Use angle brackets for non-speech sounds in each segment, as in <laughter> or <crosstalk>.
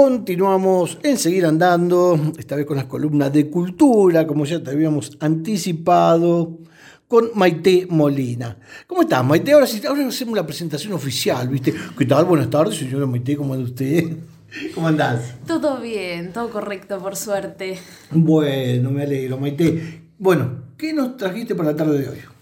Continuamos en seguir andando, esta vez con las columnas de cultura, como ya te habíamos anticipado, con Maite Molina. ¿Cómo estás, Maite? Ahora sí, ahora hacemos la presentación oficial, ¿viste? ¿Qué tal? Buenas tardes, señora Maite, ¿cómo anda usted? <laughs> ¿Cómo andás? Todo bien, todo correcto, por suerte. Bueno, me alegro, Maite. Bueno, ¿qué nos trajiste para la tarde de hoy?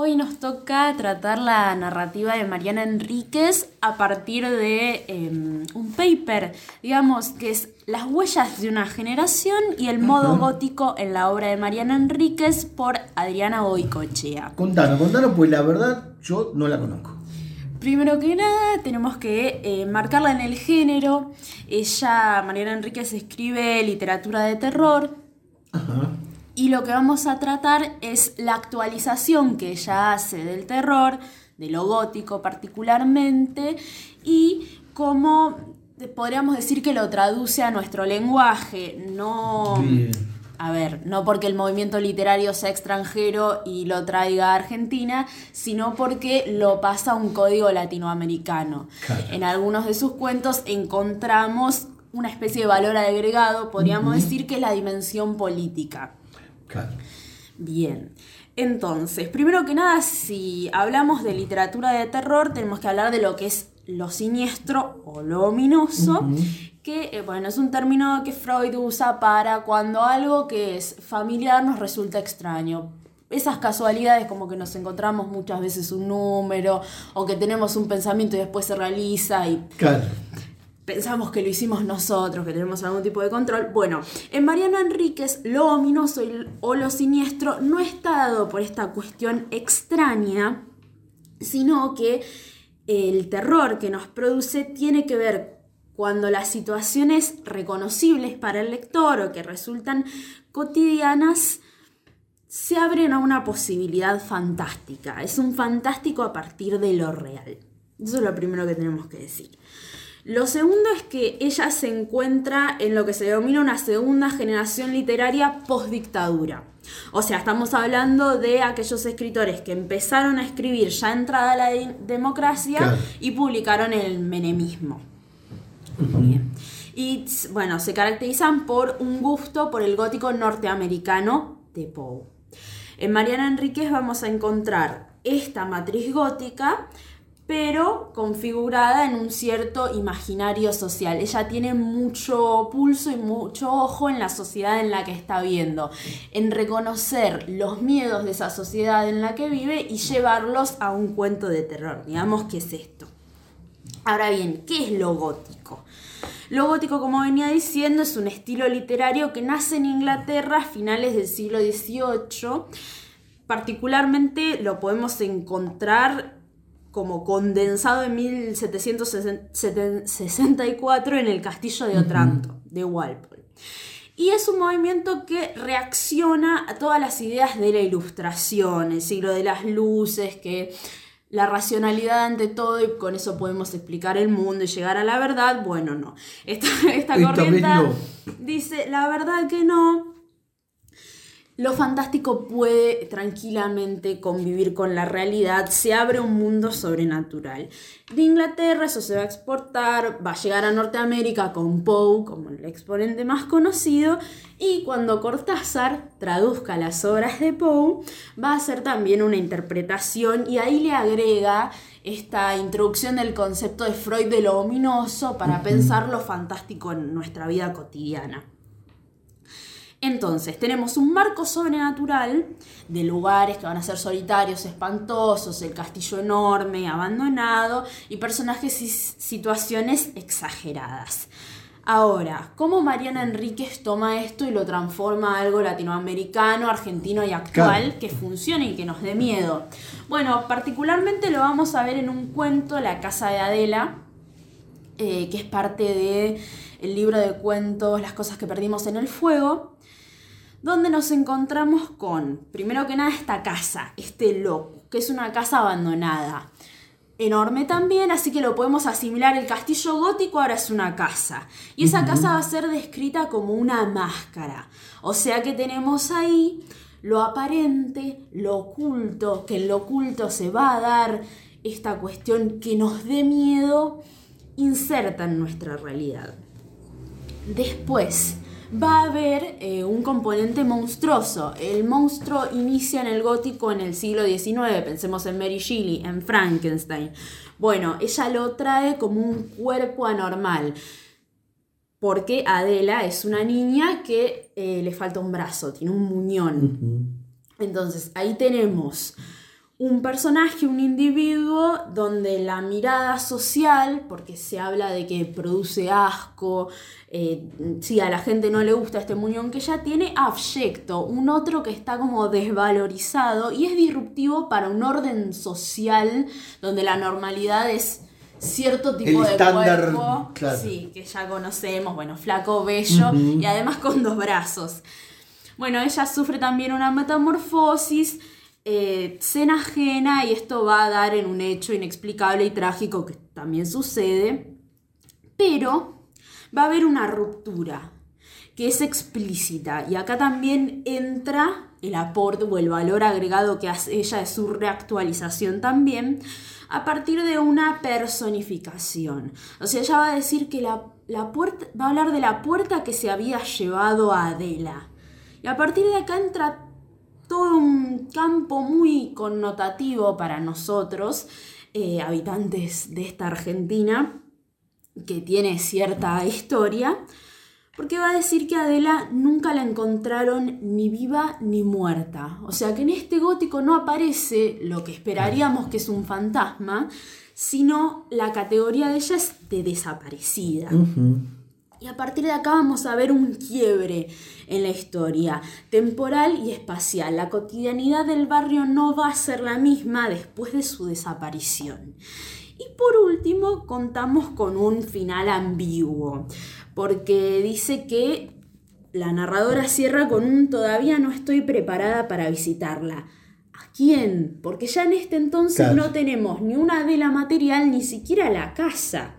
Hoy nos toca tratar la narrativa de Mariana Enríquez a partir de em, un paper, digamos, que es Las huellas de una generación y el modo gótico en la obra de Mariana Enríquez por Adriana Boicochea. Contanos, contanos, pues la verdad yo no la conozco. Primero que nada, tenemos que eh, marcarla en el género. Ella, Mariana Enríquez, escribe literatura de terror. Ajá y lo que vamos a tratar es la actualización que ella hace del terror, de lo gótico particularmente, y cómo podríamos decir que lo traduce a nuestro lenguaje, no... A ver, no porque el movimiento literario sea extranjero y lo traiga a Argentina, sino porque lo pasa a un código latinoamericano. En algunos de sus cuentos encontramos una especie de valor agregado, podríamos decir que es la dimensión política. Bien. Entonces, primero que nada, si hablamos de literatura de terror, tenemos que hablar de lo que es lo siniestro o lo ominoso, que eh, bueno, es un término que Freud usa para cuando algo que es familiar nos resulta extraño. Esas casualidades como que nos encontramos muchas veces un número o que tenemos un pensamiento y después se realiza y claro pensamos que lo hicimos nosotros, que tenemos algún tipo de control. Bueno, en Mariano Enríquez lo ominoso o lo siniestro no está dado por esta cuestión extraña, sino que el terror que nos produce tiene que ver cuando las situaciones reconocibles para el lector o que resultan cotidianas se abren a una posibilidad fantástica. Es un fantástico a partir de lo real. Eso es lo primero que tenemos que decir. Lo segundo es que ella se encuentra en lo que se denomina una segunda generación literaria post-dictadura. O sea, estamos hablando de aquellos escritores que empezaron a escribir ya entrada la democracia y publicaron el menemismo. Y bueno, se caracterizan por un gusto por el gótico norteamericano de Poe. En Mariana Enríquez vamos a encontrar esta matriz gótica pero configurada en un cierto imaginario social. Ella tiene mucho pulso y mucho ojo en la sociedad en la que está viendo, en reconocer los miedos de esa sociedad en la que vive y llevarlos a un cuento de terror. Digamos, ¿qué es esto? Ahora bien, ¿qué es lo gótico? Lo gótico, como venía diciendo, es un estilo literario que nace en Inglaterra a finales del siglo XVIII. Particularmente lo podemos encontrar como condensado en 1764 en el castillo de Otranto, de Walpole. Y es un movimiento que reacciona a todas las ideas de la ilustración, el siglo de las luces, que la racionalidad ante todo y con eso podemos explicar el mundo y llegar a la verdad. Bueno, no. Esta, esta corriente dice la verdad que no, lo fantástico puede tranquilamente convivir con la realidad, se abre un mundo sobrenatural. De Inglaterra eso se va a exportar, va a llegar a Norteamérica con Poe como el exponente más conocido y cuando Cortázar traduzca las obras de Poe va a hacer también una interpretación y ahí le agrega esta introducción del concepto de Freud de lo ominoso para pensar lo fantástico en nuestra vida cotidiana. Entonces, tenemos un marco sobrenatural de lugares que van a ser solitarios, espantosos, el castillo enorme, abandonado y personajes y situaciones exageradas. Ahora, ¿cómo Mariana Enríquez toma esto y lo transforma a algo latinoamericano, argentino y actual que funcione y que nos dé miedo? Bueno, particularmente lo vamos a ver en un cuento, La Casa de Adela, eh, que es parte del el libro de cuentos Las cosas que perdimos en el fuego donde nos encontramos con, primero que nada, esta casa, este loco, que es una casa abandonada. Enorme también, así que lo podemos asimilar. El castillo gótico ahora es una casa. Y esa casa va a ser descrita como una máscara. O sea que tenemos ahí lo aparente, lo oculto, que en lo oculto se va a dar esta cuestión que nos dé miedo, inserta en nuestra realidad. Después va a haber eh, un componente monstruoso. El monstruo inicia en el gótico en el siglo XIX, pensemos en Mary Shelley, en Frankenstein. Bueno, ella lo trae como un cuerpo anormal porque Adela es una niña que eh, le falta un brazo, tiene un muñón. Entonces ahí tenemos un personaje, un individuo, donde la mirada social, porque se habla de que produce asco, eh, si a la gente no le gusta este muñón que ella tiene, abyecto, un otro que está como desvalorizado y es disruptivo para un orden social donde la normalidad es cierto tipo de cuerpo, sí, que ya conocemos, bueno, flaco, bello y además con dos brazos. Bueno, ella sufre también una metamorfosis, eh, se enajena y esto va a dar en un hecho inexplicable y trágico que también sucede, pero va a haber una ruptura que es explícita y acá también entra el aporte o el valor agregado que hace ella de su reactualización también, a partir de una personificación. O sea, ella va a decir que la, puerta, va a hablar de la puerta que se había llevado a Adela. Y a partir de acá entra un campo muy connotativo para nosotros, eh, habitantes de esta Argentina, que tiene cierta historia, porque va a decir que Adela nunca la encontraron ni viva ni muerta. O sea que en este gótico no aparece lo que esperaríamos que es un fantasma, sino la categoría de ella es de desaparecida. Y a partir de acá vamos a ver un quiebre en la historia, temporal y espacial. La cotidianidad del barrio no va a ser la misma después de su desaparición. Y por último, contamos con un final ambiguo porque dice que la narradora cierra con un todavía no estoy preparada para visitarla. ¿A quién? Porque ya en este entonces no tenemos ni una vela material, ni siquiera la casa.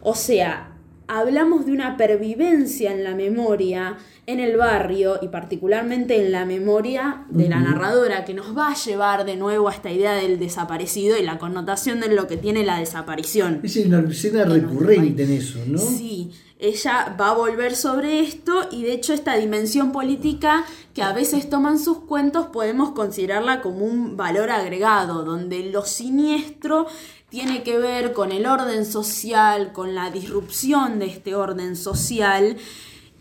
O sea, hablamos de una pervivencia en la memoria, en el barrio y particularmente en la memoria de la narradora que nos va a llevar de nuevo a esta idea del desaparecido y la connotación de lo que tiene la desaparición. Es una escena recurrente en eso, ¿no? Sí, ella va a volver sobre esto y de hecho esta dimensión política que a veces toman sus cuentos podemos considerarla como un valor agregado, donde lo siniestro tiene que ver con el orden social, con la disrupción de este orden social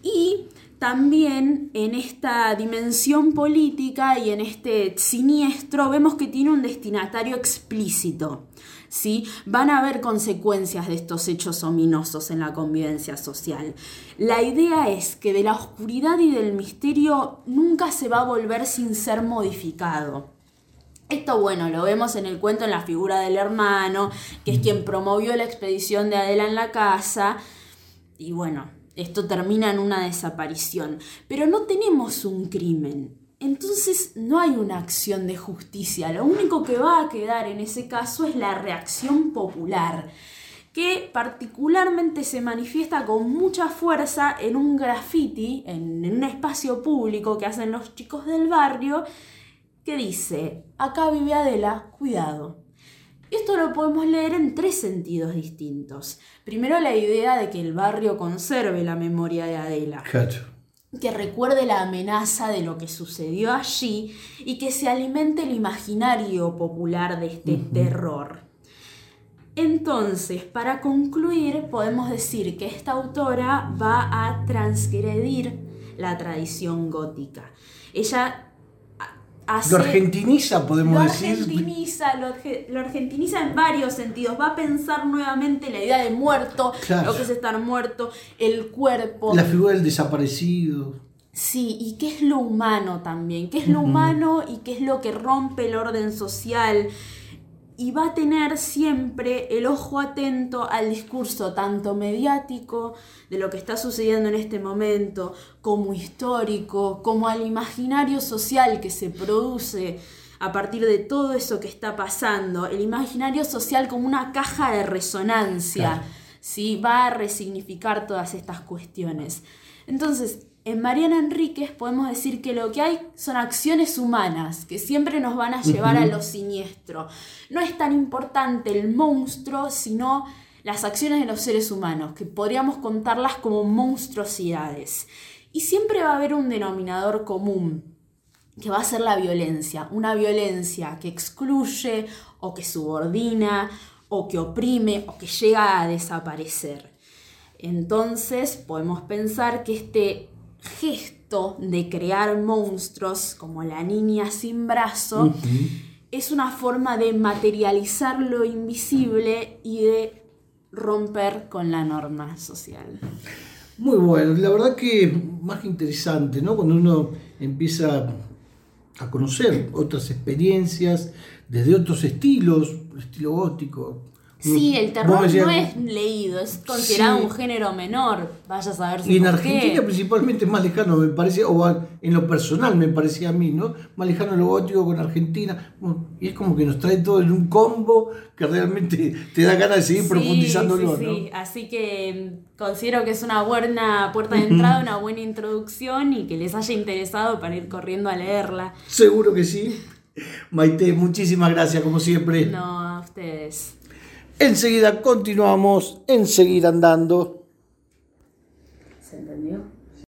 y también en esta dimensión política y en este siniestro vemos que tiene un destinatario explícito. ¿sí? Van a haber consecuencias de estos hechos ominosos en la convivencia social. La idea es que de la oscuridad y del misterio nunca se va a volver sin ser modificado. Esto, bueno, lo vemos en el cuento en la figura del hermano, que es quien promovió la expedición de Adela en la casa. Y bueno, esto termina en una desaparición. Pero no tenemos un crimen entonces no hay una acción de justicia. Lo único que va a quedar en ese caso es la reacción popular, que particularmente se manifiesta con mucha fuerza en un graffiti, en, un espacio público que hacen los chicos del barrio, que dice, acá vive Adela, cuidado. Esto lo podemos leer en tres sentidos distintos. Primero la idea de que el barrio conserve la memoria de Adela que recuerde la amenaza de lo que sucedió allí y que se alimente el imaginario popular de este terror. Entonces, para concluir, podemos decir que esta autora va a transgredir la tradición gótica. Ella lo argentiniza, podemos decir. Argentiniza, lo, argentiniza en varios sentidos. Va a pensar nuevamente la idea de muerto, lo que es estar muerto, el cuerpo. La figura del desaparecido. Sí, y qué es lo humano también, qué es lo humano y qué es lo que rompe el orden social y va a tener siempre el ojo atento al discurso tanto mediático de lo que está sucediendo en este momento, como histórico, como al imaginario social que se produce a partir de todo eso que está pasando, el imaginario social como una caja de resonancia, ¿sí? va a resignificar todas estas cuestiones. Entonces, en Mariana Enríquez podemos decir que lo que hay son acciones humanas que siempre nos van a llevar a lo siniestro. No es tan importante el monstruo, sino las acciones de los seres humanos, que podríamos contarlas como monstruosidades. Y siempre va a haber un denominador común, que va a ser la violencia, una violencia que excluye o que subordina o que oprime o que llega a desaparecer. Entonces podemos pensar que este gesto de crear monstruos como la niña sin brazo es una forma de materializar lo invisible y de romper con la norma social. Muy bueno, la verdad que más que interesante, ¿no? Cuando uno empieza a conocer otras experiencias desde otros estilos, estilo gótico, Sí, el terror no es leído, es considerado un género menor. Vaya a saber si Y en Argentina principalmente es más lejano, me parece, o en lo personal me parecía a mí, ¿no? Más lejano lo gótico con Argentina. y es como que nos trae todo en un combo que realmente te da ganas de seguir profundizándolo, sí, sí. Así que mm, considero que es una buena puerta de entrada, una buena introducción y que les haya interesado para ir corriendo a leerla. Seguro que sí. Maite, muchísimas gracias, como siempre. No, a ustedes. Enseguida continuamos en seguir andando. ¿Se entendió?